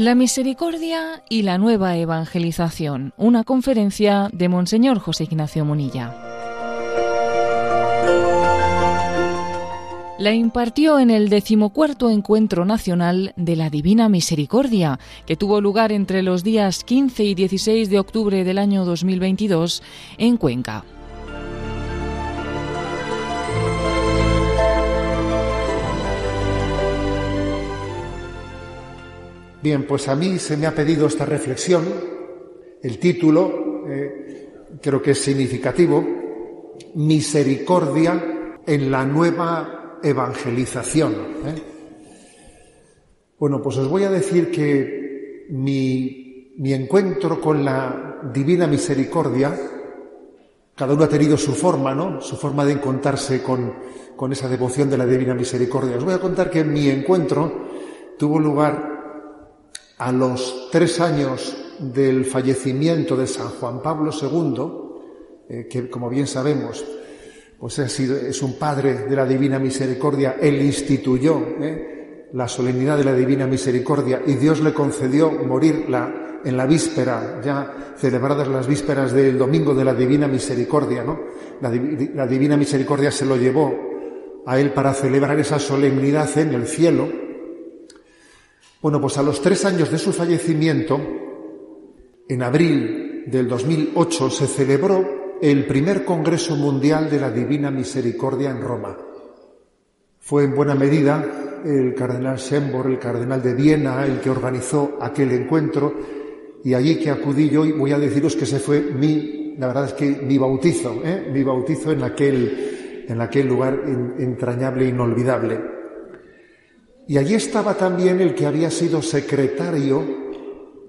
La misericordia y la nueva evangelización, una conferencia de Monseñor José Ignacio Munilla. La impartió en el decimocuarto Encuentro Nacional de la Divina Misericordia, que tuvo lugar entre los días 15 y 16 de octubre del año 2022 en Cuenca. Bien, pues a mí se me ha pedido esta reflexión. El título eh, creo que es significativo. Misericordia en la nueva evangelización. ¿eh? Bueno, pues os voy a decir que mi, mi encuentro con la divina misericordia, cada uno ha tenido su forma, ¿no? Su forma de encontrarse con, con esa devoción de la divina misericordia. Os voy a contar que mi encuentro tuvo lugar a los tres años del fallecimiento de San Juan Pablo II, eh, que como bien sabemos, pues es un padre de la Divina Misericordia, él instituyó eh, la solemnidad de la Divina Misericordia y Dios le concedió morir en la víspera, ya celebradas las vísperas del domingo de la Divina Misericordia, ¿no? la Divina Misericordia se lo llevó a él para celebrar esa solemnidad en el cielo, bueno, pues a los tres años de su fallecimiento, en abril del 2008, se celebró el primer Congreso Mundial de la Divina Misericordia en Roma. Fue en buena medida el cardenal Schembor, el cardenal de Viena, el que organizó aquel encuentro, y allí que acudí yo, y voy a deciros que ese fue mi, la verdad es que mi bautizo, ¿eh? mi bautizo en aquel, en aquel lugar entrañable e inolvidable. Y allí estaba también el que había sido secretario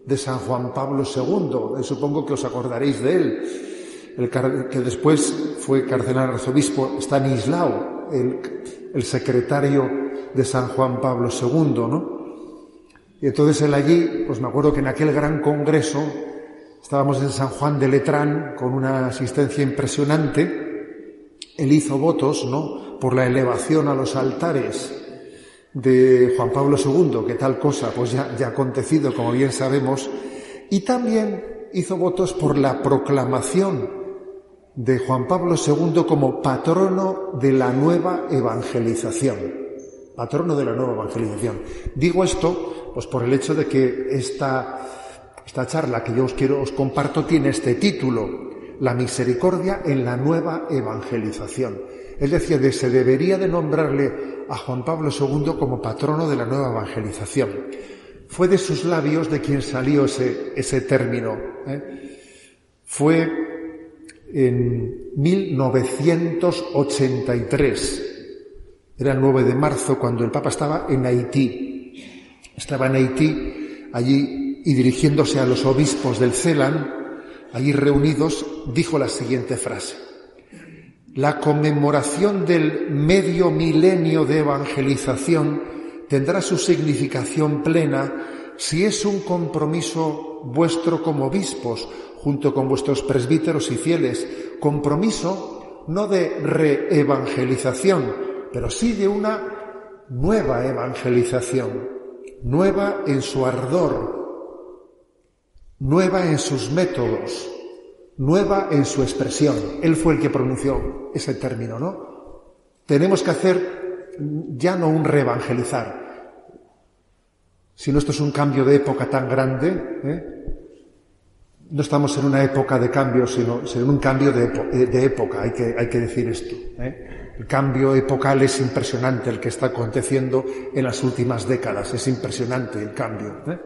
de San Juan Pablo II, eh, supongo que os acordaréis de él, el que después fue cardenal arzobispo Stanislao, el, secretario de San Juan Pablo II, ¿no? Y entonces él allí, pues me acuerdo que en aquel gran congreso estábamos en San Juan de Letrán con una asistencia impresionante. Él hizo votos, ¿no? Por la elevación a los altares de Juan Pablo II, que tal cosa pues ya, ya ha acontecido, como bien sabemos, y también hizo votos por la proclamación de Juan Pablo II como patrono de la nueva evangelización. Patrono de la nueva evangelización. Digo esto, pues por el hecho de que esta, esta charla que yo os quiero, os comparto, tiene este título, La misericordia en la nueva evangelización. Es decir, de, se debería de nombrarle a Juan Pablo II como patrono de la nueva evangelización. Fue de sus labios de quien salió ese, ese término. ¿eh? Fue en 1983. Era el 9 de marzo cuando el Papa estaba en Haití. Estaba en Haití, allí, y dirigiéndose a los obispos del Celan, allí reunidos, dijo la siguiente frase. La conmemoración del medio milenio de evangelización tendrá su significación plena si es un compromiso vuestro como obispos, junto con vuestros presbíteros y fieles, compromiso no de reevangelización, pero sí de una nueva evangelización, nueva en su ardor, nueva en sus métodos, nueva en su expresión. Él fue el que pronunció ese término, ¿no? Tenemos que hacer ya no un reevangelizar, sino esto es un cambio de época tan grande, ¿eh? no estamos en una época de cambio, sino, en un cambio de, época, hay que, hay que, decir esto. ¿eh? El cambio epocal es impresionante el que está aconteciendo en las últimas décadas, es impresionante el cambio. ¿eh?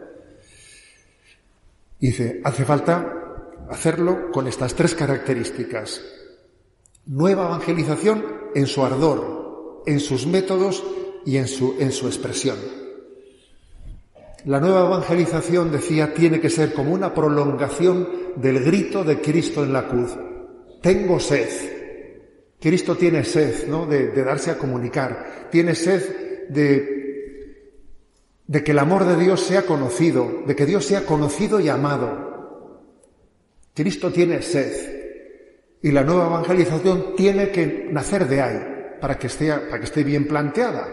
Dice, hace falta hacerlo con estas tres características. Nueva evangelización en su ardor, en sus métodos y en su, en su expresión. La nueva evangelización, decía, tiene que ser como una prolongación del grito de Cristo en la cruz. Tengo sed. Cristo tiene sed, ¿no? De, de darse a comunicar. Tiene sed de, de que el amor de Dios sea conocido, de que Dios sea conocido y amado. Cristo tiene sed y la nueva evangelización tiene que nacer de ahí para que esté, para que esté bien planteada.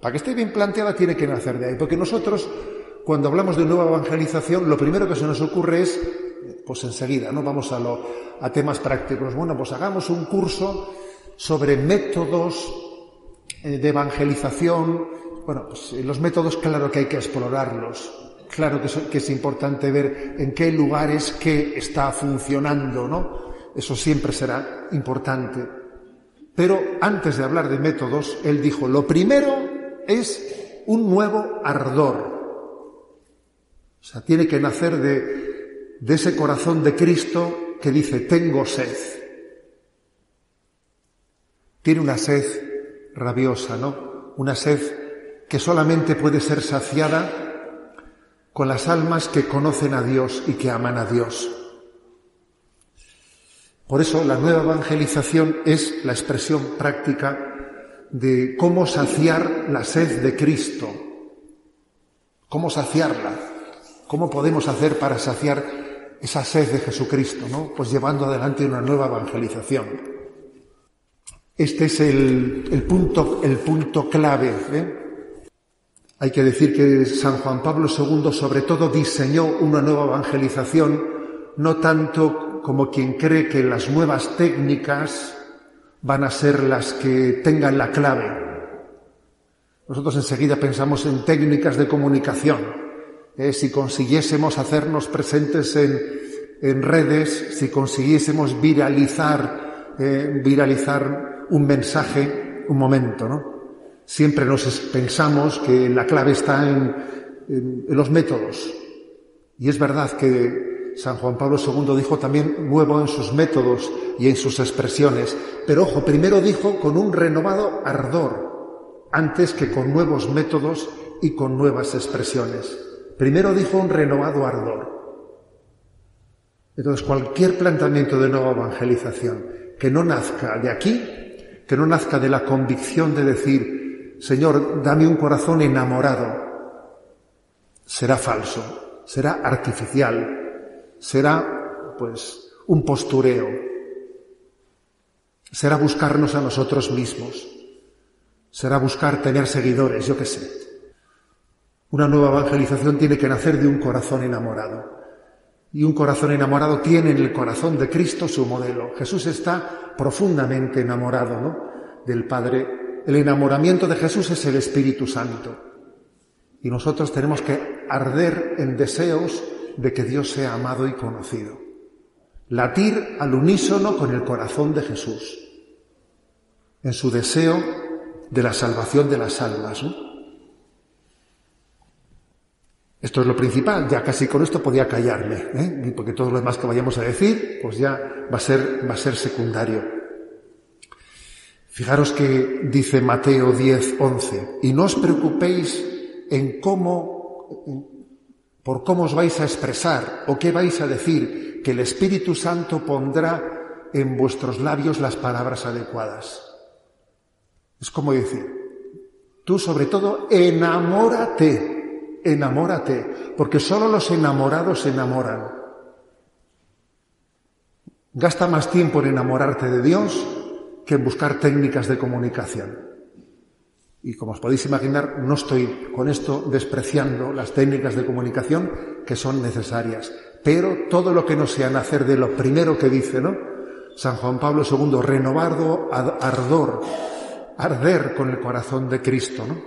Para que esté bien planteada tiene que nacer de ahí, porque nosotros cuando hablamos de nueva evangelización, lo primero que se nos ocurre es, pues enseguida, ¿no? Vamos a, a temas prácticos. Bueno, pues hagamos un curso sobre métodos eh, de evangelización. Bueno, pues eh, los métodos, claro que hay que explorarlos. Claro que, es importante ver en qué lugares qué está funcionando, ¿no? Eso siempre será importante. Pero antes de hablar de métodos, él dijo, lo primero es un nuevo ardor. O sea, tiene que nacer de ese corazón de Cristo que dice, tengo sed. Tiene una sed rabiosa, ¿no? Una sed que solamente puede ser saciada con las almas que conocen a Dios y que aman a Dios. Por eso la nueva evangelización es la expresión práctica de cómo saciar la sed de Cristo. ¿Cómo saciarla? ¿Cómo podemos hacer para saciar esa sed de Jesucristo? ¿no? Pues llevando adelante una nueva evangelización. Este es el, punto, el punto clave. ¿eh? Hay que decir que San Juan Pablo II sobre todo diseñó una nueva evangelización, no tanto como quien cree que las nuevas técnicas van a ser las que tengan la clave. Nosotros enseguida pensamos en técnicas de comunicación. Eh, si consiguiésemos hacernos presentes en, redes, si consiguiésemos viralizar, eh, viralizar un mensaje, un momento, ¿no? Siempre nos pensamos que la clave está en los métodos. Y es verdad que San Juan Pablo II dijo también nuevo en sus métodos y en sus expresiones, pero ojo, primero dijo con un renovado ardor, antes que con nuevos métodos y con nuevas expresiones. Primero dijo un renovado ardor. Entonces, cualquier planteamiento de nueva evangelización que no nazca de aquí, que no nazca de la convicción de decir, Señor, dame un corazón enamorado, será falso, será artificial, será pues un postureo, será buscarnos a nosotros mismos, será buscar tener seguidores, yo qué sé. Una nueva evangelización tiene que nacer de un corazón enamorado. Y un corazón enamorado tiene en el corazón de Cristo su modelo. Jesús está profundamente enamorado ¿no? del Padre. El enamoramiento de Jesús es el Espíritu Santo. Y nosotros tenemos que arder en deseos de que Dios sea amado y conocido. Latir al unísono con el corazón de Jesús, en su deseo de la salvación de las almas. Esto es lo principal, ya casi con esto podía callarme, ¿eh? porque todo lo demás que vayamos a decir, pues ya va a ser, va a ser secundario. Fijaros que dice Mateo 10, 11, y no os preocupéis en cómo, por cómo os vais a expresar o qué vais a decir, que el Espíritu Santo pondrá en vuestros labios las palabras adecuadas. Es como decir, tú sobre todo enamórate, enamórate, porque solo los enamorados se enamoran. Gasta más tiempo en enamorarte de Dios que buscar técnicas de comunicación. Y como os podéis imaginar, no estoy con esto despreciando las técnicas de comunicación que son necesarias, pero todo lo que no sea nacer de lo primero que dice, ¿no? San Juan Pablo II, renovado ardor, arder con el corazón de Cristo, ¿no?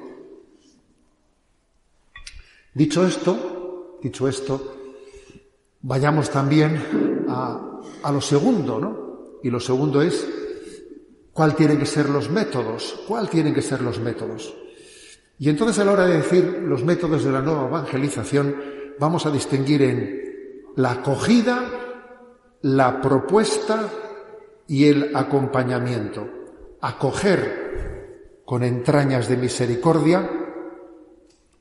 Dicho esto, dicho esto, vayamos también a, a lo segundo, ¿no? Y lo segundo es ¿Cuál tienen que ser los métodos? ¿Cuál tienen que ser los métodos? Y entonces a la hora de decir los métodos de la nueva evangelización, vamos a distinguir en la acogida, la propuesta y el acompañamiento. Acoger con entrañas de misericordia,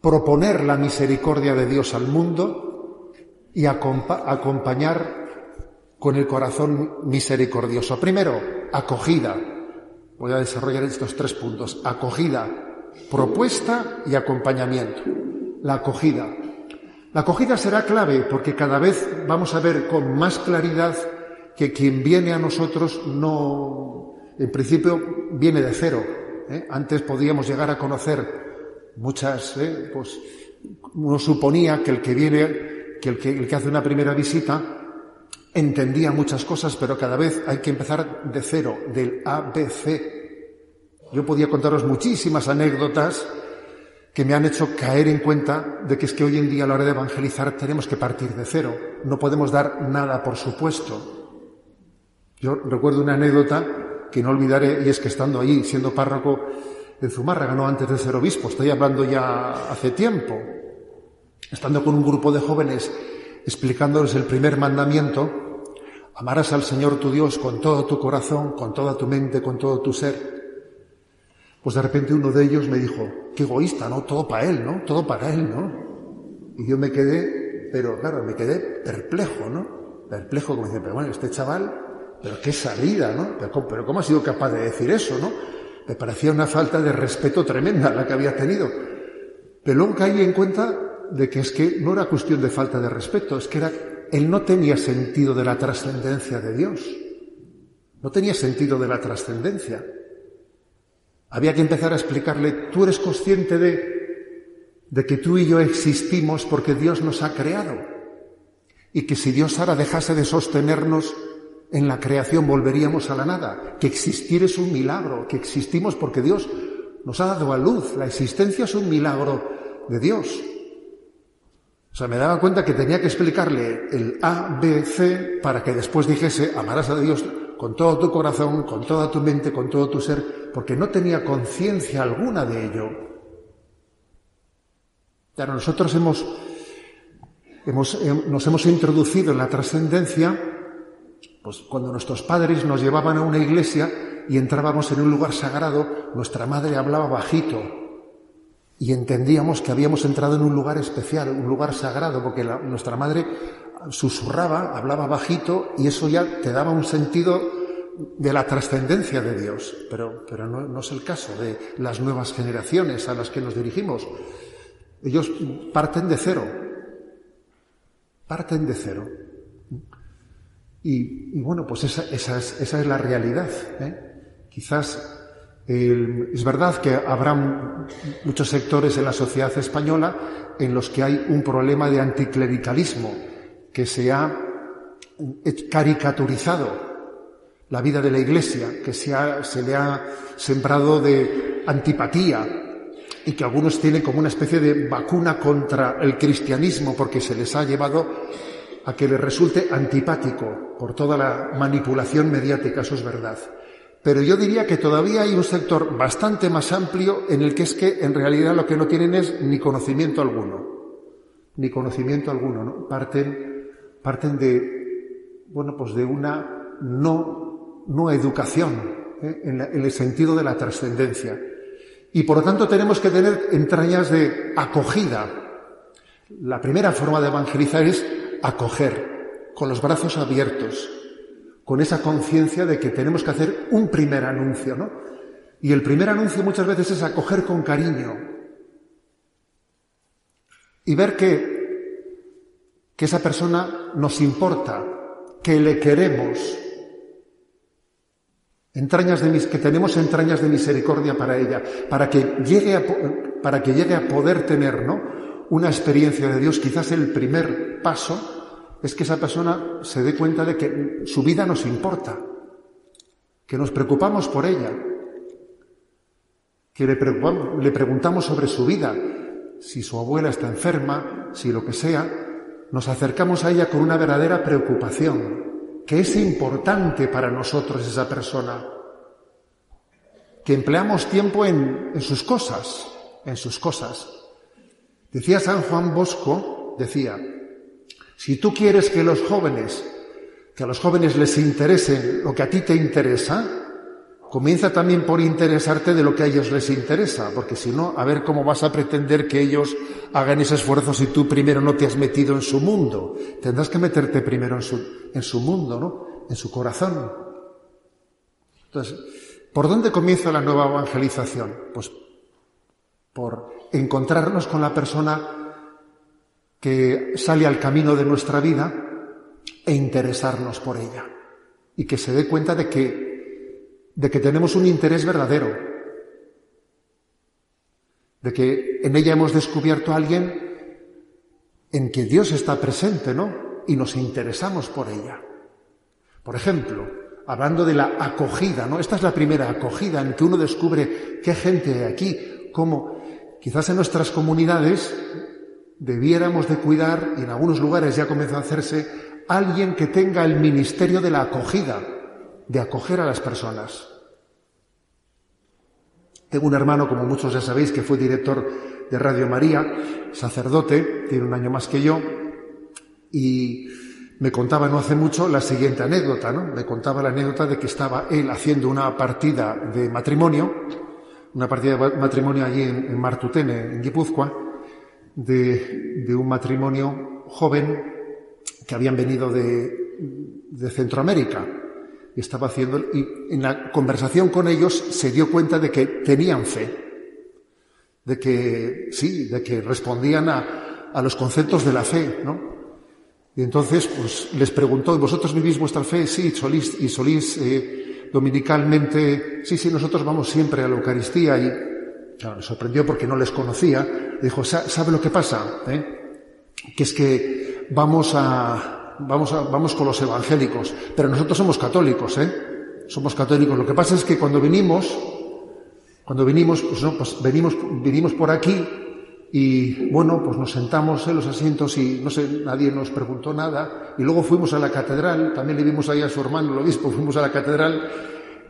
proponer la misericordia de Dios al mundo y acompañar con el corazón misericordioso. Primero, acogida, Voy a desarrollar estos tres puntos. Acogida, propuesta y acompañamiento. La acogida. La acogida será clave porque cada vez vamos a ver con más claridad que quien viene a nosotros no, en principio, viene de cero. ¿eh? Antes podíamos llegar a conocer muchas, ¿eh? pues, uno suponía que el que viene, que el que, el que hace una primera visita, entendía muchas cosas, pero cada vez hay que empezar de cero, del ABC. Yo podía contaros muchísimas anécdotas que me han hecho caer en cuenta de que es que hoy en día a la hora de evangelizar tenemos que partir de cero. No podemos dar nada por supuesto. Yo recuerdo una anécdota que no olvidaré y es que estando ahí, siendo párroco en Zumárraga, no antes de ser obispo, estoy hablando ya hace tiempo, estando con un grupo de jóvenes explicándoles el primer mandamiento, amarás al Señor tu Dios con todo tu corazón, con toda tu mente, con todo tu ser. Pues de repente uno de ellos me dijo, qué egoísta, ¿no? Todo para él, ¿no? Todo para él, ¿no? Y yo me quedé, pero claro, me quedé perplejo, ¿no? Perplejo, como dice, pero bueno, este chaval, pero qué salida, ¿no? Pero, ¿cómo ha sido capaz de decir eso, ¿no? Me parecía una falta de respeto tremenda la que había tenido. Pero luego caí en cuenta de que es que no era cuestión de falta de respeto, es que era, él no tenía sentido de la trascendencia de Dios. No tenía sentido de la trascendencia. Había que empezar a explicarle, tú eres consciente de, de que tú y yo existimos porque Dios nos ha creado. Y que si Dios ahora dejase de sostenernos en la creación volveríamos a la nada. Que existir es un milagro, que existimos porque Dios nos ha dado a luz. La existencia es un milagro de Dios. O sea, me daba cuenta que tenía que explicarle el A, B, C para que después dijese, amarás a Dios con todo tu corazón, con toda tu mente, con todo tu ser, porque no tenía conciencia alguna de ello. Pero nosotros hemos, nos hemos introducido en la trascendencia, pues cuando nuestros padres nos llevaban a una iglesia y entrábamos en un lugar sagrado, nuestra madre hablaba bajito y entendíamos que habíamos entrado en un lugar especial, un lugar sagrado, porque nuestra madre susurraba, hablaba bajito y eso ya te daba un sentido de la trascendencia de Dios, pero, pero no, es el caso de las nuevas generaciones a las que nos dirigimos. Ellos parten de cero, parten de cero. Y, bueno, pues esa, esa, es, esa es, la realidad. ¿eh? Quizás es verdad que habrá muchos sectores en la sociedad española en los que hay un problema de anticlericalismo que se ha caricaturizado la vida de la Iglesia, que se, se le ha sembrado de antipatía y que algunos tienen como una especie de vacuna contra el cristianismo porque se les ha llevado a que les resulte antipático por toda la manipulación mediática, eso es verdad. Pero yo diría que todavía hay un sector bastante más amplio en el que es que en realidad lo que no tienen es ni conocimiento alguno, ni conocimiento alguno, ¿no? Parten, parten de, bueno, pues de una no, no educación ¿eh? en, en el sentido de la trascendencia. Y por lo tanto tenemos que tener entrañas de acogida. La primera forma de evangelizar es acoger, con los brazos abiertos, con esa conciencia de que tenemos que hacer un primer anuncio, ¿no? Y el primer anuncio muchas veces es acoger con cariño y ver que, que esa persona nos importa, que le queremos, entrañas de que tenemos entrañas de misericordia para ella, para que llegue a, para que llegue a poder tener, ¿no? Una experiencia de Dios, quizás el primer paso es que esa persona se dé cuenta de que su vida nos importa, que nos preocupamos por ella, que le, preguntamos sobre su vida, si su abuela está enferma, si lo que sea, nos acercamos a ella con una verdadera preocupación, que es importante para nosotros esa persona, que empleamos tiempo en, sus cosas, en sus cosas. Decía San Juan Bosco, decía, si tú quieres que los jóvenes, que a los jóvenes les interese lo que a ti te interesa, comienza también por interesarte de lo que a ellos les interesa, porque si no, a ver cómo vas a pretender que ellos hagan ese esfuerzo si tú primero no te has metido en su mundo. Tendrás que meterte primero en su, en su mundo, ¿no? En su corazón. Entonces, ¿por dónde comienza la nueva evangelización? Pues por encontrarnos con la persona que sale al camino de nuestra vida e interesarnos por ella. Y que se dé cuenta de que, de que tenemos un interés verdadero. De que en ella hemos descubierto a alguien en que Dios está presente, ¿no? Y nos interesamos por ella. Por ejemplo, hablando de la acogida, ¿no? Esta es la primera acogida en que uno descubre qué gente hay aquí, cómo quizás en nuestras comunidades debiéramos de cuidar, y en algunos lugares ya comenzó a hacerse, alguien que tenga el ministerio de la acogida, de acoger a las personas. Tengo un hermano, como muchos ya sabéis, que fue director de Radio María, sacerdote, tiene un año más que yo, y me contaba no hace mucho la siguiente anécdota, ¿no? Me contaba la anécdota de que estaba él haciendo una partida de matrimonio, una partida de matrimonio allí en, Martutene, en Guipúzcoa, de, un matrimonio joven que habían venido de, de Centroamérica. Y estaba haciendo, y en la conversación con ellos se dio cuenta de que tenían fe, de que, sí, de que respondían a, a los conceptos de la fe, ¿no? Y entonces, pues les preguntó, ¿vosotros vivís vuestra fe? Sí, solís, y solís eh, dominicalmente, sí, sí, nosotros vamos siempre a la Eucaristía y, claro, sorprendió porque no les conocía. Dijo, ¿sabe lo que pasa? ¿Eh? Que es que vamos a, vamos a, vamos con los evangélicos, pero nosotros somos católicos, ¿eh? Somos católicos. Lo que pasa es que cuando venimos, cuando venimos, pues no, pues venimos, venimos por aquí y bueno, pues nos sentamos en los asientos y no sé, nadie nos preguntó nada. Y luego fuimos a la catedral, también le vimos ahí a su hermano, el obispo, fuimos a la catedral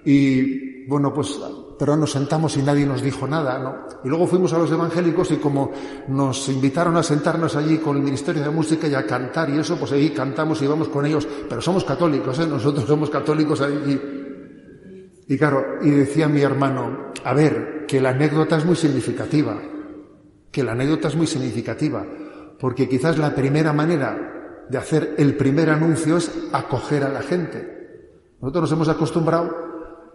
y bueno, pues, pero nos sentamos y nadie nos dijo nada, ¿no? Y luego fuimos a los evangélicos y como nos invitaron a sentarnos allí con el Ministerio de Música y a cantar y eso, pues ahí cantamos y vamos con ellos, pero somos católicos, ¿eh? Nosotros somos católicos allí. Y claro, y decía mi hermano, a ver, que la anécdota es muy significativa que la anécdota es muy significativa, porque quizás la primera manera de hacer el primer anuncio es acoger a la gente. Nosotros nos hemos acostumbrado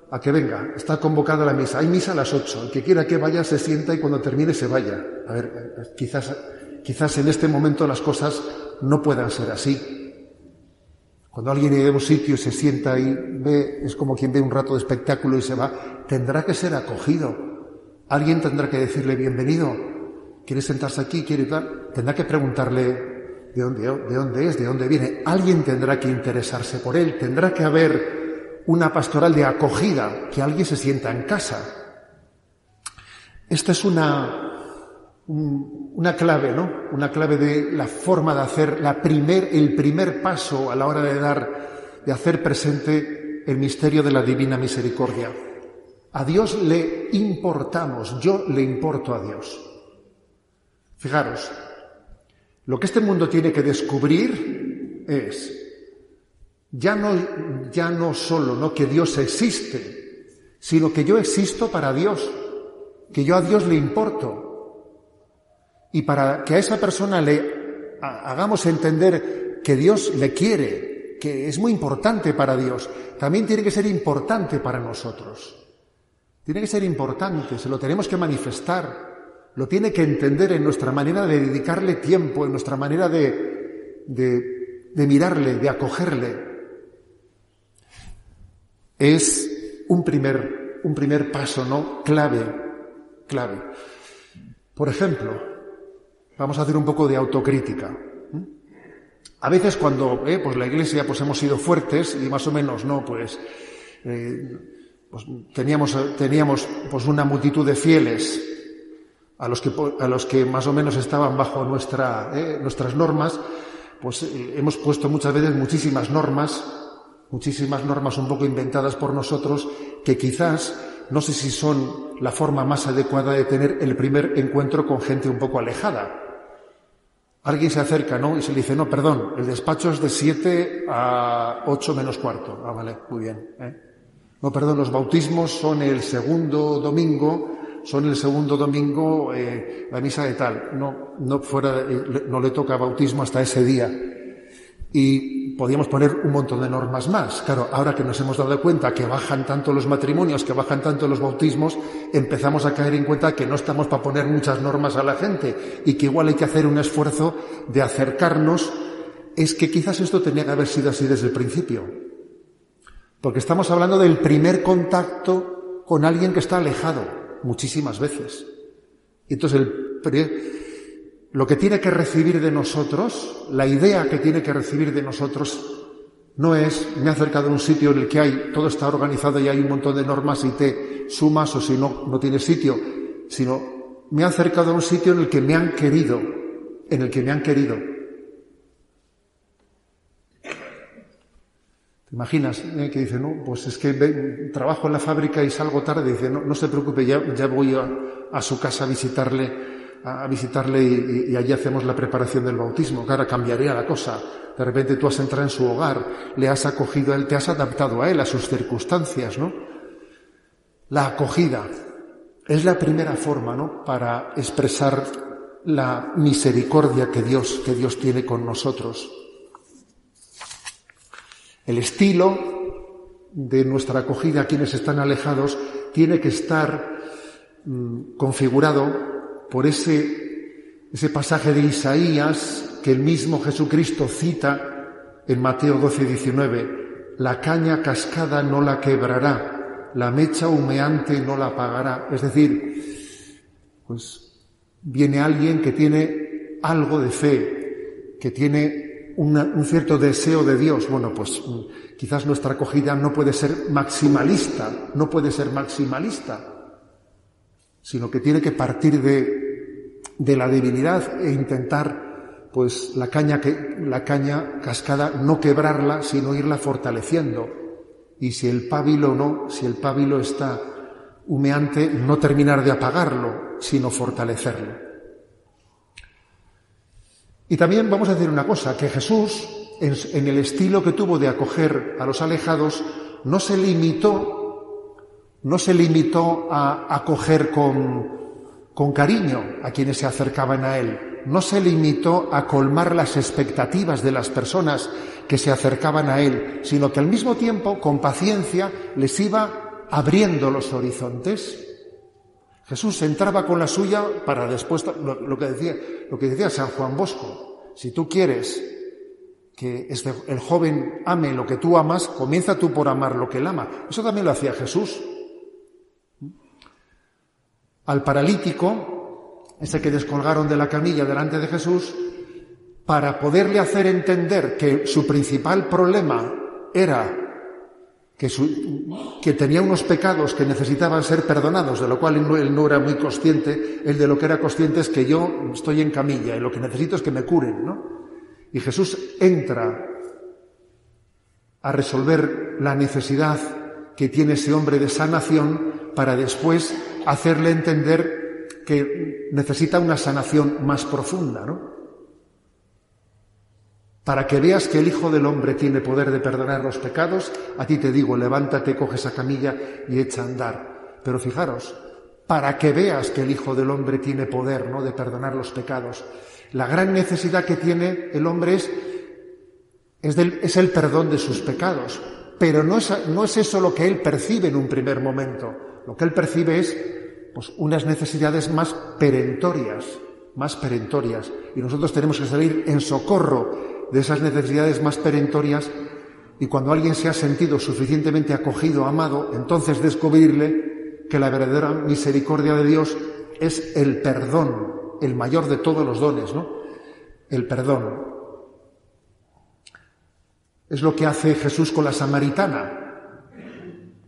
a que venga, está convocada la misa, hay misa a las ocho, el que quiera que vaya se sienta y cuando termine se vaya. A ver, quizás, quizás en este momento las cosas no puedan ser así. Cuando alguien llega a un sitio y se sienta y ve, es como quien ve un rato de espectáculo y se va, tendrá que ser acogido. Alguien tendrá que decirle bienvenido, quiere sentarse aquí, quiere tal, tendrá que preguntarle de dónde, de dónde es, de dónde viene. Alguien tendrá que interesarse por él, tendrá que haber una pastoral de acogida, que alguien se sienta en casa. Esta es una, una clave, ¿no? Una clave de la forma de hacer la primer, el primer paso a la hora de dar, de hacer presente el misterio de la divina misericordia. A Dios le importamos, yo le importo a Dios. Fijaros, lo que este mundo tiene que descubrir es ya no, ya no solo ¿no? que Dios existe, sino que yo existo para Dios, que yo a Dios le importo. Y para que a esa persona le hagamos entender que Dios le quiere, que es muy importante para Dios, también tiene que ser importante para nosotros. Tiene que ser importante, se lo tenemos que manifestar lo tiene que entender en nuestra manera de dedicarle tiempo, en nuestra manera de, de, mirarle, de acogerle. Es un primer, un primer paso, ¿no? Clave, clave. Por ejemplo, vamos a hacer un poco de autocrítica. A veces cuando eh, pues la Iglesia pues hemos sido fuertes y más o menos no pues, eh, pues teníamos teníamos pues una multitud de fieles a los que, a los que más o menos estaban bajo nuestra, eh, nuestras normas, pues hemos puesto muchas veces muchísimas normas, muchísimas normas un poco inventadas por nosotros, que quizás no sé si son la forma más adecuada de tener el primer encuentro con gente un poco alejada. Alguien se acerca, ¿no? Y se le dice, no, perdón, el despacho es de 7 a 8 menos cuarto. Ah, vale, muy bien. ¿eh? No, perdón, los bautismos son el segundo domingo son el segundo domingo eh, la misa de tal, no, no, fuera, no le toca bautismo hasta ese día. Y podíamos poner un montón de normas más. Claro, ahora que nos hemos dado cuenta que bajan tanto los matrimonios, que bajan tanto los bautismos, empezamos a caer en cuenta que no estamos para poner muchas normas a la gente y que igual hay que hacer un esfuerzo de acercarnos. Es que quizás esto tenía que haber sido así desde el principio. Porque estamos hablando del primer contacto con alguien que está alejado muchísimas veces. Entonces el, lo que tiene que recibir de nosotros, la idea que tiene que recibir de nosotros, no es, me he acercado a un sitio en el que hay, todo está organizado y hay un montón de normas y te sumas o si no, no tienes sitio, sino me he acercado a un sitio en el que me han querido, en el que me han querido. ¿Te imaginas eh, que dice, no, pues es que trabajo en la fábrica y salgo tarde? Dice, no, no se preocupe, ya, ya voy a, su casa a visitarle, a, visitarle y, allí hacemos la preparación del bautismo. Claro, cambiaría la cosa. De repente tú has entrado en su hogar, le has acogido a él, te has adaptado a él, a sus circunstancias, ¿no? La acogida es la primera forma, ¿no? Para expresar la misericordia que Dios, que Dios tiene con nosotros. El estilo de nuestra acogida a quienes están alejados tiene que estar mm, configurado por ese, ese pasaje de Isaías que el mismo Jesucristo cita en Mateo 12, 19. La caña cascada no la quebrará, la mecha humeante no la apagará. Es decir, pues viene alguien que tiene algo de fe, que tiene un cierto deseo de Dios, bueno, pues quizás nuestra acogida no puede ser maximalista, no puede ser maximalista, sino que tiene que partir de, de la divinidad e intentar, pues, la caña, que, la caña cascada no quebrarla, sino irla fortaleciendo. Y si el pábilo no, si el pábilo está humeante, no terminar de apagarlo, sino fortalecerlo. Y también vamos a decir una cosa, que Jesús, en, el estilo que tuvo de acoger a los alejados, no se limitó, no se limitó a acoger con, con cariño a quienes se acercaban a él, no se limitó a colmar las expectativas de las personas que se acercaban a él, sino que al mismo tiempo, con paciencia, les iba abriendo los horizontes. Jesús entraba con la suya para después, lo, que, decía, lo que decía San Juan Bosco, si tú quieres que este, el joven ame lo que tú amas, comienza tú por amar lo que él ama. Eso también lo hacía Jesús. Al paralítico, ese que descolgaron de la camilla delante de Jesús, para poderle hacer entender que su principal problema era que, tenía unos pecados que necesitaban ser perdonados, de lo cual él no, era muy consciente, él de lo que era consciente es que yo estoy en camilla y lo que necesito es que me curen, ¿no? Y Jesús entra a resolver la necesidad que tiene ese hombre de sanación para después hacerle entender que necesita una sanación más profunda, ¿no? Para que veas que el Hijo del Hombre tiene poder de perdonar los pecados, a ti te digo, levántate, coge esa camilla y echa a andar. Pero fijaros, para que veas que el Hijo del Hombre tiene poder, ¿no?, de perdonar los pecados. La gran necesidad que tiene el hombre es, es, el perdón de sus pecados. Pero no es, no es eso lo que él percibe en un primer momento. Lo que él percibe es, pues, unas necesidades más perentorias, más perentorias. Y nosotros tenemos que salir en socorro de esas necesidades más perentorias y cuando alguien se ha sentido suficientemente acogido, amado, entonces descubrirle que la verdadera misericordia de Dios es el perdón, el mayor de todos los dones, ¿no? El perdón. Es lo que hace Jesús con la samaritana,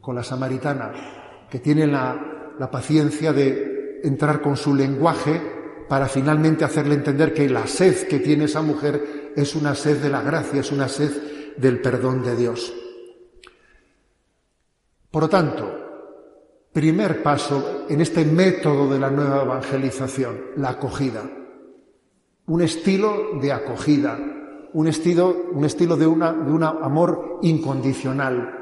con la samaritana, que tiene la, paciencia de entrar con su lenguaje para finalmente hacerle entender que la sed que tiene esa mujer es una sed de la gracia, es una sed del perdón de Dios. Por lo tanto, primer paso en este método de la nueva evangelización, la acogida. Un estilo de acogida, un estilo, un estilo de, una, de un amor incondicional,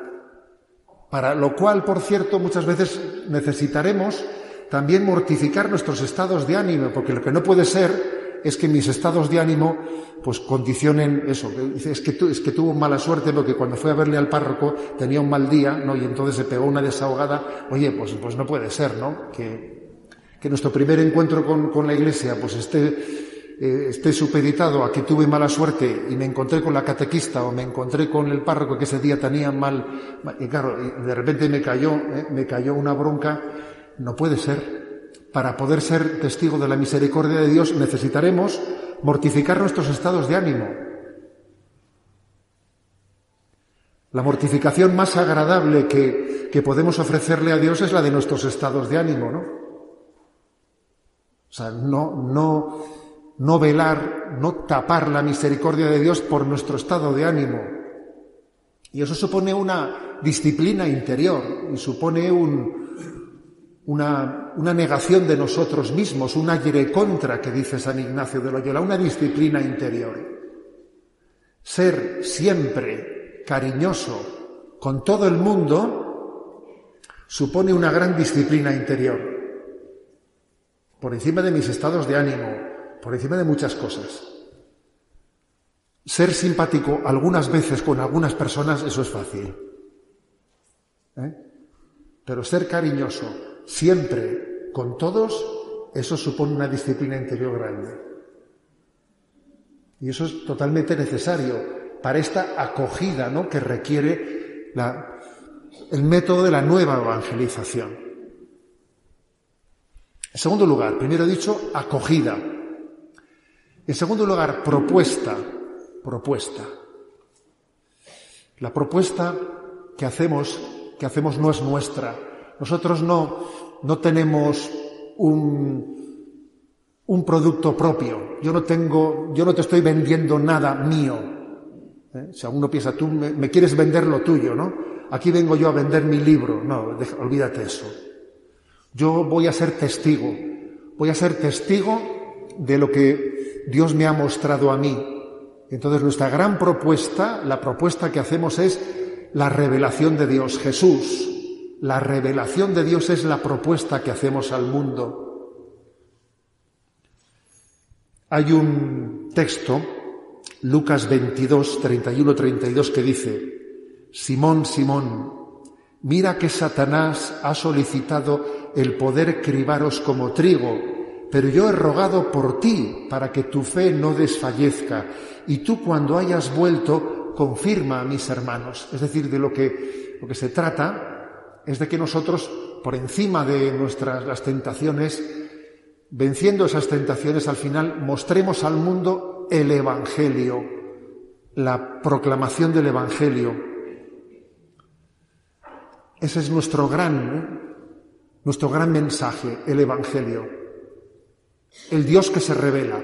para lo cual, por cierto, muchas veces necesitaremos también mortificar nuestros estados de ánimo, porque lo que no puede ser es que mis estados de ánimo pues condicionen eso. Es que, tuvo mala suerte porque cuando fue a verle al párroco tenía un mal día, ¿no? Y entonces se pegó una desahogada. Oye, pues, pues no puede ser, ¿no? Que, que nuestro primer encuentro con, con la iglesia pues esté, eh, esté supeditado a que tuve mala suerte y me encontré con la catequista o me encontré con el párroco que ese día tenía mal, y claro, de repente me cayó, ¿eh? me cayó una bronca no puede ser. para poder ser testigo de la misericordia de Dios necesitaremos mortificar nuestros estados de ánimo. La mortificación más agradable que, que podemos ofrecerle a Dios es la de nuestros estados de ánimo, ¿no? O sea, no, no, no velar, no tapar la misericordia de Dios por nuestro estado de ánimo. Y eso supone una disciplina interior y supone una, una, negación de nosotros mismos, un aire contra que dice San Ignacio de Loyola, una disciplina interior. Ser siempre cariñoso con todo el mundo supone una gran disciplina interior, por encima de mis estados de ánimo, por encima de muchas cosas. Ser simpático algunas veces con algunas personas, eso es fácil. ¿Eh? Pero ser cariñoso siempre con todos, eso supone una disciplina interior grande. Y eso es totalmente necesario para esta acogida ¿no? que requiere el método de la nueva evangelización. En segundo lugar, primero he dicho acogida. En segundo lugar, propuesta. Propuesta. La propuesta que hacemos, que hacemos no es nuestra. Nosotros no, no tenemos un, un producto propio. Yo no tengo, yo no te estoy vendiendo nada mío. ¿Eh? Si alguno piensa, tú me, quieres vender lo tuyo, ¿no? Aquí vengo yo a vender mi libro. No, olvídate eso. Yo voy a ser testigo. Voy a ser testigo de lo que Dios me ha mostrado a mí. Entonces nuestra gran propuesta, la propuesta que hacemos es la revelación de Dios, Jesús. La revelación de Dios es la propuesta que hacemos al mundo. Hay un texto, Lucas 22, 31, 32, que dice, Simón, Simón, mira que Satanás ha solicitado el poder cribaros como trigo pero yo he rogado por ti para que tu fe no desfallezca y tú cuando hayas vuelto confirma a mis hermanos. Es decir, de lo que, lo que se trata es de que nosotros, por encima de nuestras las tentaciones, venciendo esas tentaciones, al final mostremos al mundo el Evangelio, la proclamación del Evangelio. Ese es nuestro gran, nuestro gran mensaje, el Evangelio el Dios que se revela.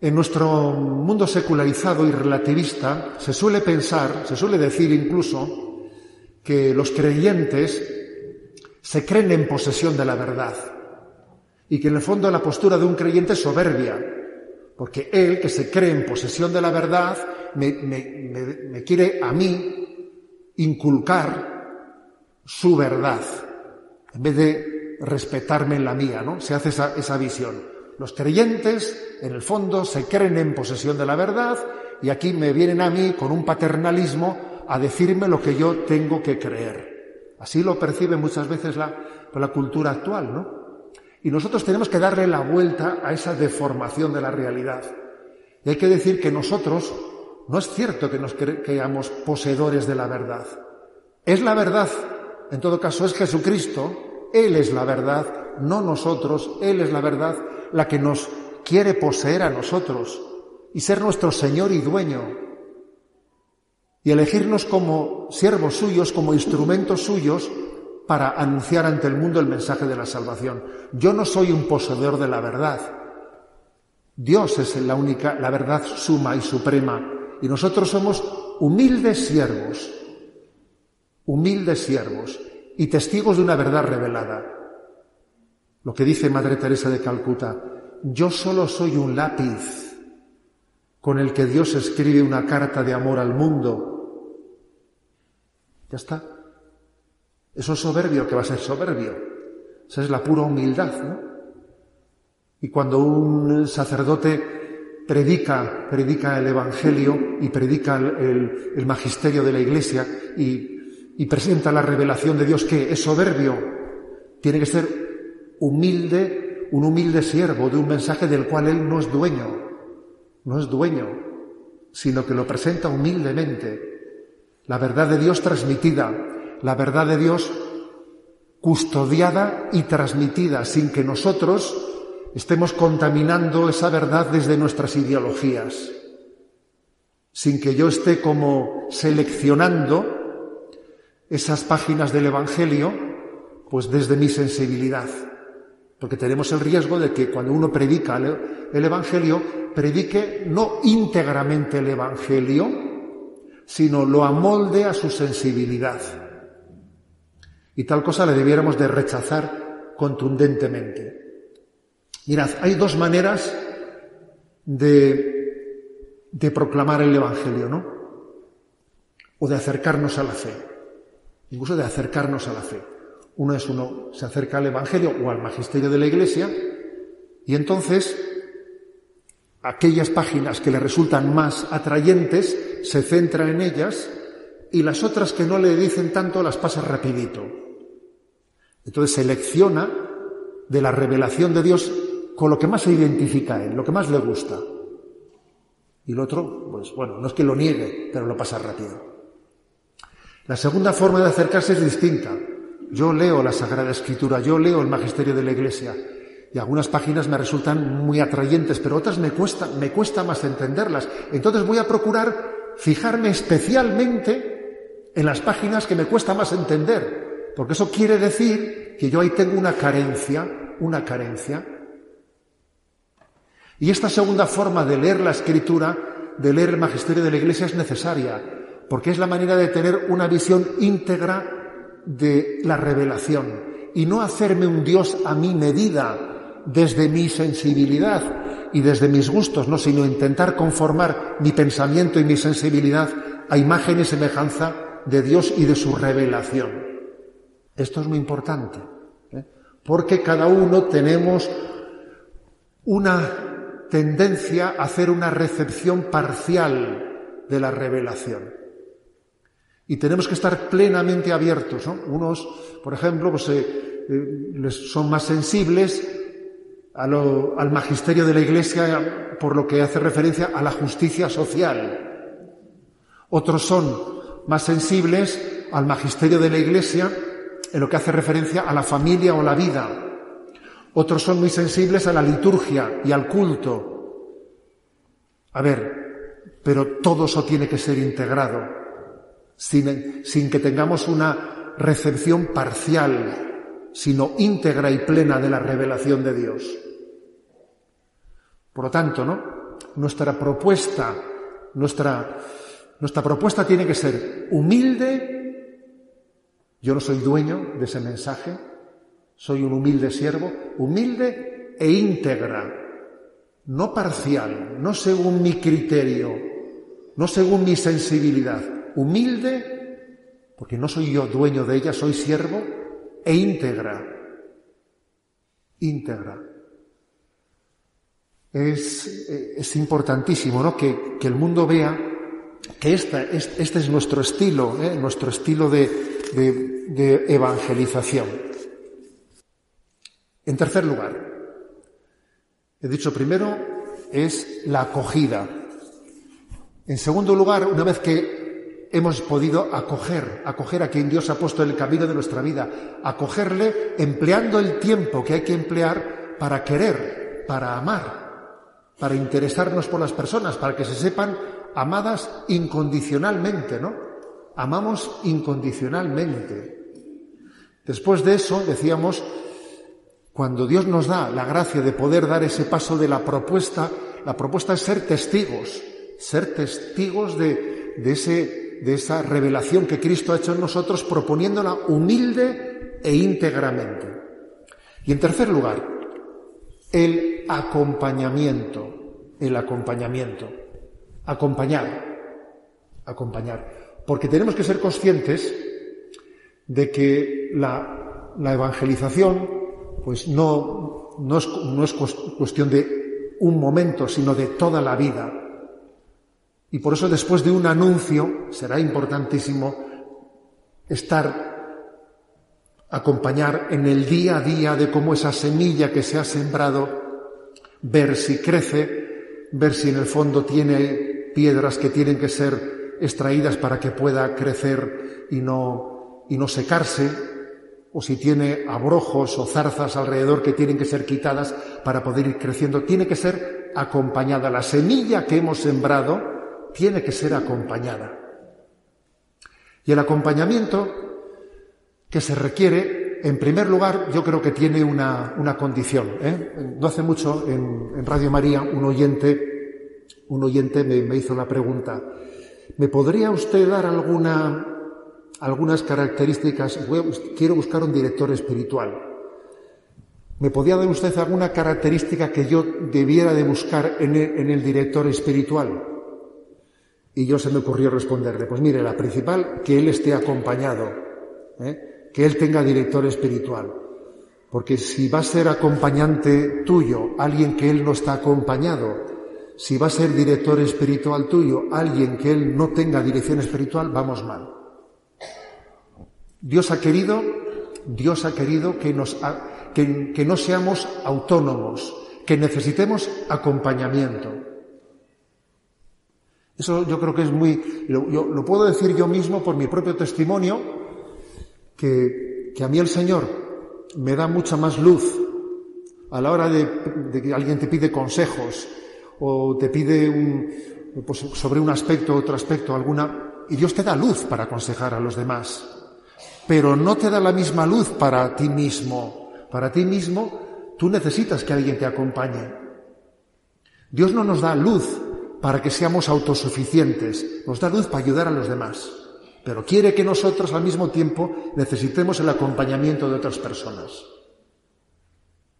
En nuestro mundo secularizado y relativista se suele pensar, se suele decir incluso, que los creyentes se creen en posesión de la verdad y que en el fondo la postura de un creyente es soberbia, porque él que se cree en posesión de la verdad me, me quiere a mí inculcar su verdad, en vez de respetarme en la mía, ¿no? Se hace esa, esa visión. Los creyentes, en el fondo, se creen en posesión de la verdad y aquí me vienen a mí con un paternalismo a decirme lo que yo tengo que creer. Así lo percibe muchas veces la, la cultura actual, ¿no? Y nosotros tenemos que darle la vuelta a esa deformación de la realidad. Y hay que decir que nosotros, no es cierto que nos creamos poseedores de la verdad. Es la verdad, en todo caso es Jesucristo él es la verdad, no nosotros, Él es la verdad, la que nos quiere poseer a nosotros y ser nuestro Señor y dueño y elegirnos como siervos suyos, como instrumentos suyos para anunciar ante el mundo el mensaje de la salvación. Yo no soy un poseedor de la verdad. Dios es la única, la verdad suma y suprema. Y nosotros somos humildes siervos, humildes siervos y testigos de una verdad revelada. Lo que dice Madre Teresa de Calcuta, yo solo soy un lápiz con el que Dios escribe una carta de amor al mundo. Ya está. Eso es soberbio, que va a ser soberbio. Esa es la pura humildad, ¿no? Y cuando un sacerdote predica, predica el Evangelio y predica el, el magisterio de la Iglesia y y presenta la revelación de Dios que es soberbio, tiene que ser humilde, un humilde siervo de un mensaje del cual él no es dueño, no es dueño, sino que lo presenta humildemente. La verdad de Dios transmitida, la verdad de Dios custodiada y transmitida sin que nosotros estemos contaminando esa verdad desde nuestras ideologías, sin que yo esté como seleccionando esas páginas del Evangelio, pues desde mi sensibilidad. Porque tenemos el riesgo de que cuando uno predica el Evangelio, predique no íntegramente el Evangelio, sino lo amolde a su sensibilidad. Y tal cosa le debiéramos de rechazar contundentemente. Mirad, hay dos maneras de, de proclamar el Evangelio, ¿no? O de acercarnos a la fe. Incluso de acercarnos a la fe. Uno es uno se acerca al Evangelio o al magisterio de la Iglesia y entonces aquellas páginas que le resultan más atrayentes se centra en ellas y las otras que no le dicen tanto las pasa rapidito. Entonces selecciona de la revelación de Dios con lo que más se identifica a él, lo que más le gusta. Y el otro, pues bueno, no es que lo niegue, pero lo pasa rápido. La segunda forma de acercarse es distinta. Yo leo la Sagrada Escritura, yo leo el Magisterio de la Iglesia y algunas páginas me resultan muy atrayentes, pero otras me cuesta, me cuesta más entenderlas. Entonces voy a procurar fijarme especialmente en las páginas que me cuesta más entender, porque eso quiere decir que yo ahí tengo una carencia, una carencia. Y esta segunda forma de leer la Escritura, de leer el Magisterio de la Iglesia es necesaria, porque es la manera de tener una visión íntegra de la revelación y no hacerme un Dios a mi medida desde mi sensibilidad y desde mis gustos, no, sino intentar conformar mi pensamiento y mi sensibilidad a imagen y semejanza de Dios y de su revelación. Esto es muy importante, ¿eh? porque cada uno tenemos una tendencia a hacer una recepción parcial de la revelación. Y tenemos que estar plenamente abiertos. Unos, por ejemplo, pues, eh, eh, son más sensibles al magisterio de la Iglesia por lo que hace referencia a la justicia social. Otros son más sensibles al magisterio de la Iglesia en lo que hace referencia a la familia o la vida. Otros son muy sensibles a la liturgia y al culto. A ver, pero todo eso tiene que ser integrado sin, que tengamos una recepción parcial, sino íntegra y plena de la revelación de Dios. Por lo tanto, ¿no? Nuestra propuesta, nuestra, nuestra propuesta tiene que ser humilde. Yo no soy dueño de ese mensaje, soy un humilde siervo, humilde e íntegra, no parcial, no según mi criterio, no según mi sensibilidad, humilde, porque no soy yo dueño de ella, soy siervo, e íntegra. Íntegra. Es, es importantísimo ¿no? que, que, el mundo vea que esta, este es nuestro estilo, ¿eh? nuestro estilo de, de, de evangelización. En tercer lugar, he dicho primero, es la acogida. En segundo lugar, una vez que hemos podido acoger, acoger a quien Dios ha puesto en el camino de nuestra vida, acogerle empleando el tiempo que hay que emplear para querer, para amar, para interesarnos por las personas, para que se sepan amadas incondicionalmente, ¿no? Amamos incondicionalmente. Después de eso, decíamos, cuando Dios nos da la gracia de poder dar ese paso de la propuesta, la propuesta es ser testigos, ser testigos de, de ese de esa revelación que Cristo ha hecho en nosotros, proponiéndola humilde e íntegramente. Y en tercer lugar, el acompañamiento, el acompañamiento, acompañar, acompañar. Porque tenemos que ser conscientes de que la, evangelización, pues no, no, es, no es cuestión de un momento, sino de toda la vida. Y por eso después de un anuncio será importantísimo estar, acompañar en el día a día de cómo esa semilla que se ha sembrado, ver si crece, ver si en el fondo tiene piedras que tienen que ser extraídas para que pueda crecer y no, y no secarse, o si tiene abrojos o zarzas alrededor que tienen que ser quitadas para poder ir creciendo, tiene que ser acompañada. La semilla que hemos sembrado tiene que ser acompañada. Y el acompañamiento que se requiere, en primer lugar, yo creo que tiene una, condición. ¿eh? No hace mucho en, Radio María un oyente, un oyente me, hizo la pregunta, ¿me podría usted dar alguna algunas características. Quiero buscar un director espiritual. ¿Me podía dar usted alguna característica que yo debiera de buscar en el, director espiritual? Y yo se me ocurrió responderle, pues mire, la principal, que él esté acompañado, ¿eh? que él tenga director espiritual. Porque si va a ser acompañante tuyo alguien que él no está acompañado, si va a ser director espiritual tuyo alguien que él no tenga dirección espiritual, vamos mal. Dios ha querido, Dios ha querido que, nos, que, no seamos autónomos, que necesitemos acompañamiento. Eso yo creo que es muy, lo, lo puedo decir yo mismo por mi propio testimonio, que, que, a mí el Señor me da mucha más luz a la hora de, que alguien te pide consejos o te pide un, pues, sobre un aspecto, otro aspecto, alguna, y Dios te da luz para aconsejar a los demás pero no te da la misma luz para ti mismo. Para ti mismo, tú necesitas que alguien te acompañe. Dios no nos da luz para que seamos autosuficientes, nos da luz para ayudar a los demás, pero quiere que nosotros al mismo tiempo necesitemos el acompañamiento de otras personas.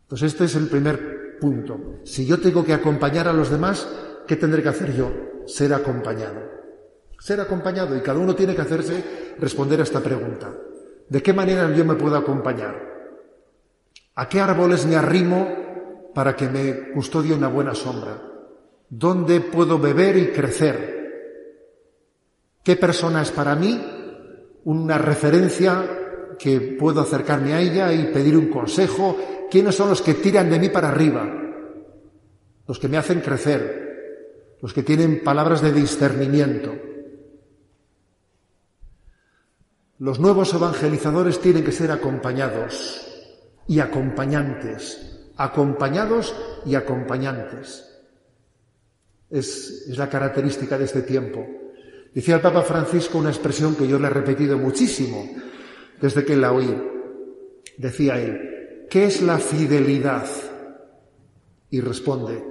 Entonces este es el primer punto. Si yo tengo que acompañar a los demás, ¿qué tendré que hacer yo? Ser acompañado. Ser acompañado y cada uno tiene que hacerse responder a esta pregunta. ¿De qué manera yo me puedo acompañar? ¿A qué árboles me arrimo para que me custodie una buena sombra? ¿Dónde puedo beber y crecer? ¿Qué persona es para mí una referencia que puedo acercarme a ella y pedir un consejo? ¿Quiénes son los que tiran de mí para arriba? Los que me hacen crecer, los que tienen palabras de discernimiento. Los nuevos evangelizadores tienen que ser acompañados y acompañantes, acompañados y acompañantes. Es, la característica de este tiempo. Decía el Papa Francisco una expresión que yo le he repetido muchísimo desde que la oí. Decía él, ¿qué es la fidelidad? Y responde,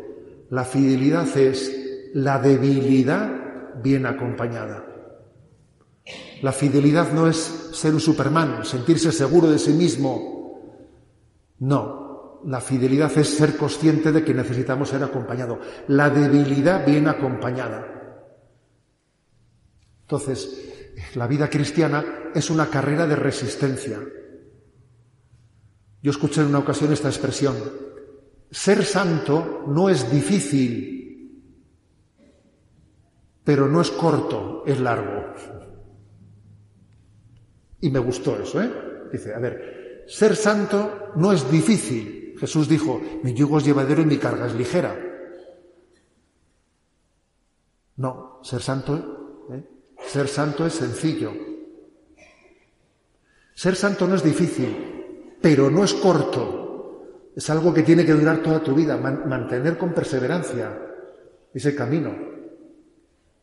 la fidelidad es la debilidad bien acompañada. La fidelidad no es ser un Superman, sentirse seguro de sí mismo. No, la fidelidad es ser consciente de que necesitamos ser acompañados. La debilidad bien acompañada. Entonces, la vida cristiana es una carrera de resistencia. Yo escuché en una ocasión esta expresión. Ser santo no es difícil, pero no es corto, es largo. Y me gustó eso, ¿eh? Dice, a ver, ser santo no es difícil. Jesús dijo, mi yugo es llevadero y mi carga es ligera. No, ser santo, ¿eh? ser santo es sencillo. Ser santo no es difícil, pero no es corto. Es algo que tiene que durar toda tu vida, mantener con perseverancia ese camino.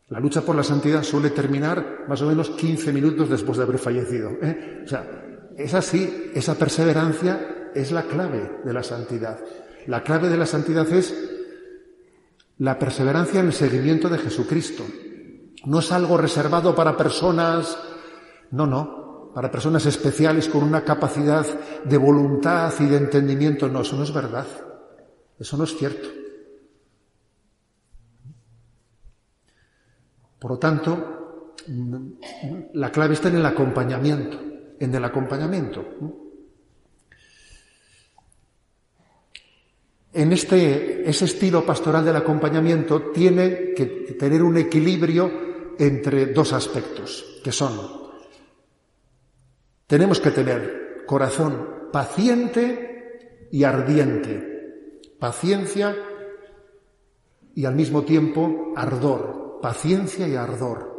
La lucha por la santidad suele terminar más o menos 15 minutos después de haber fallecido. ¿eh? O sea, es así, esa perseverancia es la clave de la santidad. La clave de la santidad es la perseverancia en el seguimiento de Jesucristo. No es algo reservado para personas, no, no, para personas especiales con una capacidad de voluntad y de entendimiento. No, eso no es verdad. Eso no es cierto. Por lo tanto, la clave está en el acompañamiento, en el acompañamiento. En este, ese estilo pastoral del acompañamiento tiene que tener un equilibrio entre dos aspectos, que son, tenemos que tener corazón paciente y ardiente, paciencia y al mismo tiempo ardor, paciencia y ardor.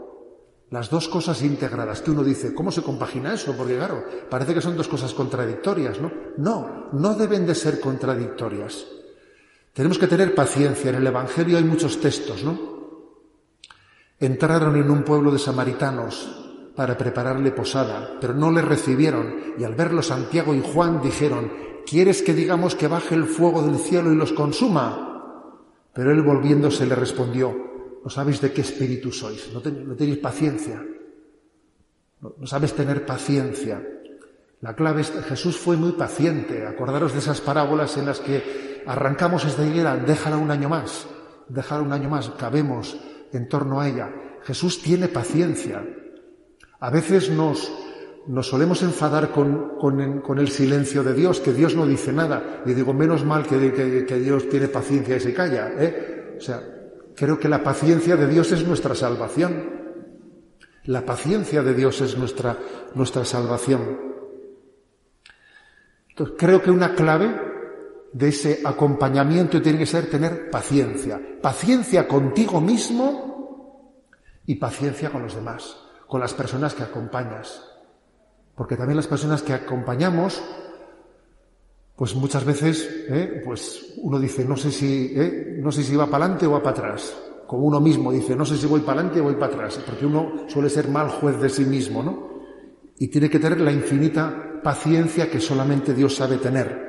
Las dos cosas integradas, que uno dice, ¿cómo se compagina eso? Porque claro, parece que son dos cosas contradictorias, ¿no? No, no deben de ser contradictorias. Tenemos que tener paciencia. En el Evangelio hay muchos textos, ¿no? Entraron en un pueblo de samaritanos para prepararle posada, pero no le recibieron, y al verlo Santiago y Juan dijeron, ¿quieres que digamos que baje el fuego del cielo y los consuma? Pero él volviéndose le respondió, no sabéis de qué espíritu sois, no, tenéis paciencia, no, no sabes tener paciencia. La clave es que Jesús fue muy paciente. Acordaros de esas parábolas en las que arrancamos esta higuera, déjala un año más, déjala un año más, cabemos en torno a ella. Jesús tiene paciencia. A veces nos, nos solemos enfadar con, el silencio de Dios, que Dios no dice nada. Y digo, menos mal que, que, Dios tiene paciencia y se calla. ¿eh? O sea, creo que la paciencia de Dios es nuestra salvación. La paciencia de Dios es nuestra, nuestra salvación. Entonces, creo que una clave de ese acompañamiento tiene que ser tener paciencia. Paciencia contigo mismo y paciencia con los demás, con las personas que acompañas. Porque también las personas que acompañamos, pues muchas veces, ¿eh? pues uno dice, no sé si, ¿eh? no sé si va para adelante o va para atrás. Como uno mismo dice, no sé si voy para adelante o voy para atrás, porque uno suele ser mal juez de sí mismo, ¿no? Y tiene que tener la infinita paciencia que solamente Dios sabe tener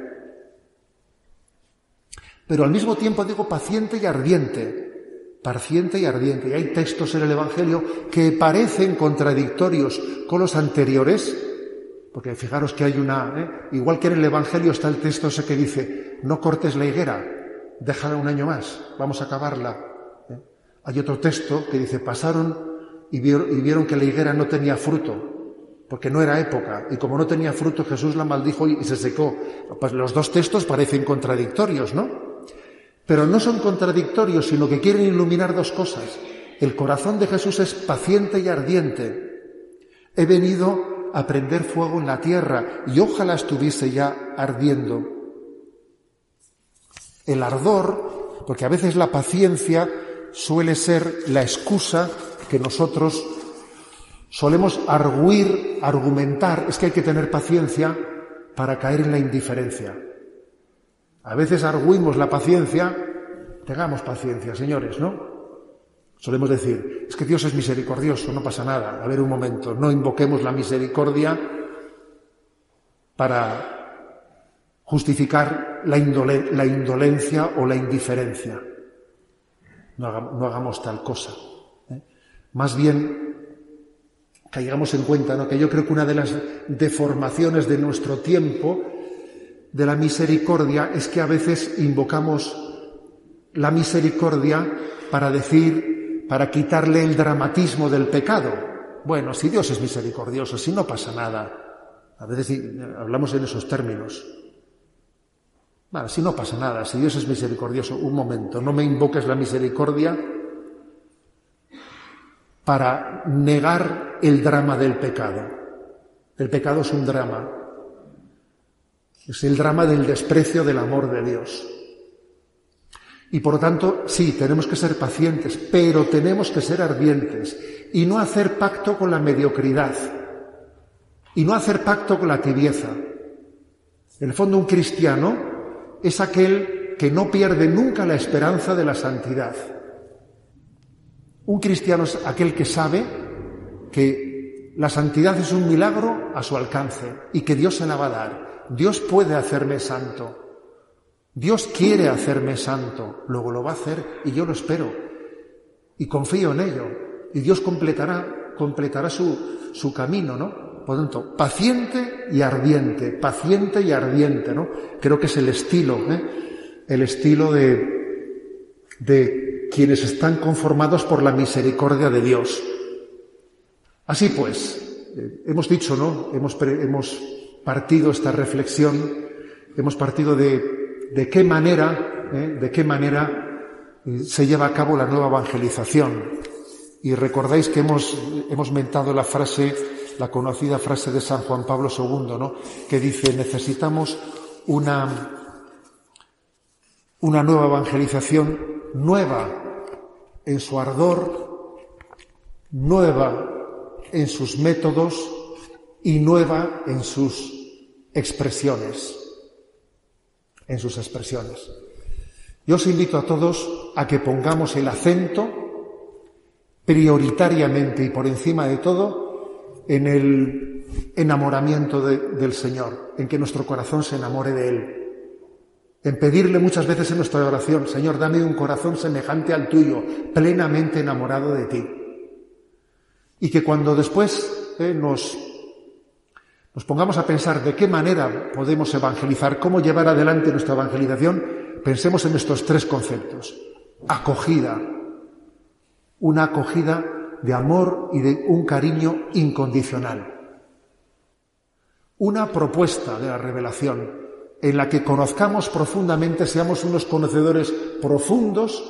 pero al mismo tiempo digo paciente y ardiente, paciente y ardiente. Y hay textos en el Evangelio que parecen contradictorios con los anteriores, porque fijaros que hay una, ¿eh? igual que en el Evangelio está el texto ese que dice, no cortes la higuera, déjala un año más, vamos a acabarla. ¿eh? Hay otro texto que dice, pasaron y vieron, que la higuera no tenía fruto, porque no era época, y como no tenía fruto, Jesús la maldijo y se secó. Pues los dos textos parecen contradictorios, ¿no? Pero no son contradictorios, sino que quieren iluminar dos cosas. El corazón de Jesús es paciente y ardiente. He venido a prender fuego en la tierra y ojalá estuviese ya ardiendo. El ardor, porque a veces la paciencia suele ser la excusa que nosotros solemos arguir, argumentar, es que hay que tener paciencia para caer en la indiferencia. A veces arguimos la paciencia, tengamos paciencia, señores, ¿no? Solemos decir, es que Dios es misericordioso, no pasa nada. A ver un momento, no invoquemos la misericordia para justificar la, indolencia o la indiferencia. No hagamos, tal cosa. ¿eh? Más bien, caigamos en cuenta ¿no? que yo creo que una de las deformaciones de nuestro tiempo de la misericordia es que a veces invocamos la misericordia para decir, para quitarle el dramatismo del pecado. Bueno, si Dios es misericordioso, si no pasa nada. A veces hablamos en esos términos. Bueno, si no pasa nada, si Dios es misericordioso, un momento, no me invoques la misericordia para negar el drama del pecado. El pecado es un drama, es el drama del desprecio del amor de Dios. Y por lo tanto, sí, tenemos que ser pacientes, pero tenemos que ser ardientes y no hacer pacto con la mediocridad y no hacer pacto con la tibieza. En el fondo, un cristiano es aquel que no pierde nunca la esperanza de la santidad. Un cristiano es aquel que sabe que la santidad es un milagro a su alcance y que Dios se la va a dar Dios puede hacerme santo. Dios quiere hacerme santo, luego lo va a hacer y yo lo espero. Y confío en ello. Y Dios completará, completará su, su camino, ¿no? Por lo tanto, paciente y ardiente, paciente y ardiente, ¿no? Creo que es el estilo, ¿eh? El estilo de, de quienes están conformados por la misericordia de Dios. Así pues, eh, hemos dicho, ¿no? Hemos, hemos partido esta reflexión, hemos partido de, de qué manera, ¿eh? de qué manera eh, se lleva a cabo la nueva evangelización. Y recordáis que hemos, hemos mentado la frase, la conocida frase de San Juan Pablo II, ¿no? que dice, necesitamos una, una nueva evangelización nueva en su ardor, nueva en sus métodos y nueva en sus expresiones. En sus expresiones. Yo os invito a todos a que pongamos el acento prioritariamente y por encima de todo en el enamoramiento del Señor, en que nuestro corazón se enamore de Él en pedirle muchas veces en nuestra oración, Señor, dame un corazón semejante al tuyo, plenamente enamorado de ti. Y que cuando después eh, nos, nos pongamos a pensar de qué manera podemos evangelizar, cómo llevar adelante nuestra evangelización, pensemos en estos tres conceptos. Acogida, una acogida de amor y de un cariño incondicional. Una propuesta de la revelación, en la que conozcamos profundamente, seamos unos conocedores profundos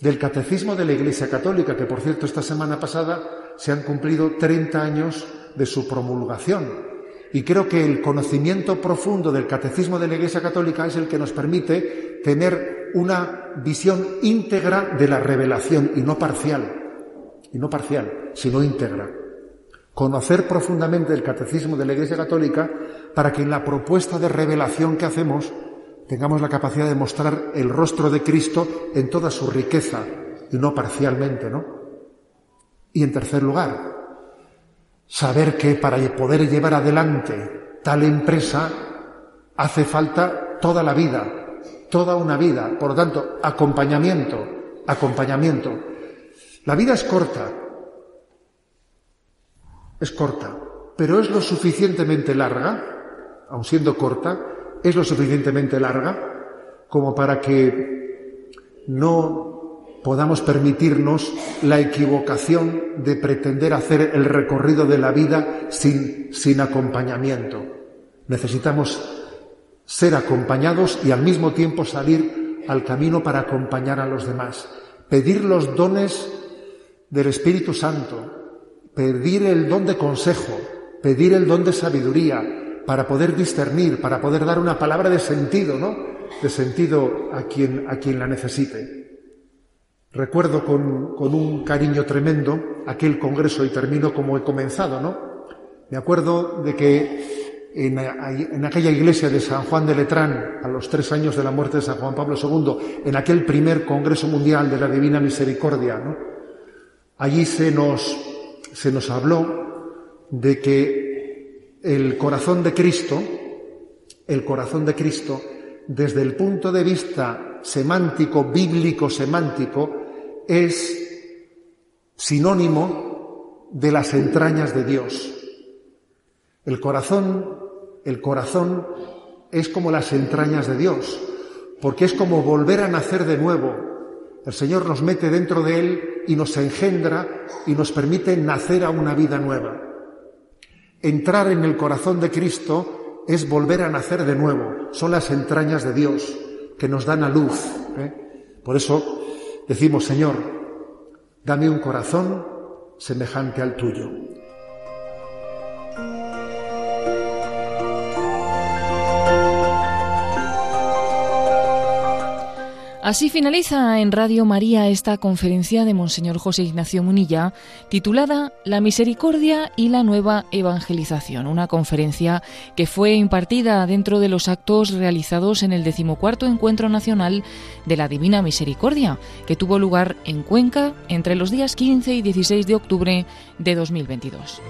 del catecismo de la Iglesia Católica, que por cierto esta semana pasada se han cumplido 30 años de su promulgación. Y creo que el conocimiento profundo del catecismo de la Iglesia Católica es el que nos permite tener una visión íntegra de la revelación y no parcial, y no parcial, sino íntegra conocer profundamente el catecismo de la Iglesia Católica para que en la propuesta de revelación que hacemos tengamos la capacidad de mostrar el rostro de Cristo en toda su riqueza y no parcialmente, ¿no? Y en tercer lugar, saber que para poder llevar adelante tal empresa hace falta toda la vida, toda una vida, por lo tanto, acompañamiento, acompañamiento. La vida es corta, es corta, pero es lo suficientemente larga, aun siendo corta, es lo suficientemente larga como para que no podamos permitirnos la equivocación de pretender hacer el recorrido de la vida sin, sin acompañamiento. Necesitamos ser acompañados y al mismo tiempo salir al camino para acompañar a los demás. Pedir los dones del Espíritu Santo, pedir el don de consejo, pedir el don de sabiduría, para poder discernir, para poder dar una palabra de sentido, ¿no? De sentido a quien, a quien la necesite. Recuerdo con, un cariño tremendo aquel congreso y termino como he comenzado, ¿no? Me acuerdo de que en, en, aquella iglesia de San Juan de Letrán, a los tres años de la muerte de San Juan Pablo II, en aquel primer Congreso Mundial de la Divina Misericordia, ¿no? allí se nos se nos habló de que el corazón de Cristo, el corazón de Cristo, desde el punto de vista semántico, bíblico semántico, es sinónimo de las entrañas de Dios. El corazón, el corazón es como las entrañas de Dios, porque es como volver a nacer de nuevo, el Señor nos mete dentro de Él y nos engendra y nos permite nacer a una vida nueva. Entrar en el corazón de Cristo es volver a nacer de nuevo. Son las entrañas de Dios que nos dan a luz. ¿eh? Por eso decimos, Señor, dame un corazón semejante al tuyo. Así finaliza en Radio María esta conferencia de Monseñor José Ignacio Munilla, titulada La Misericordia y la Nueva Evangelización, una conferencia que fue impartida dentro de los actos realizados en el decimocuarto Encuentro Nacional de la Divina Misericordia, que tuvo lugar en Cuenca entre los días 15 y 16 de octubre de 2022.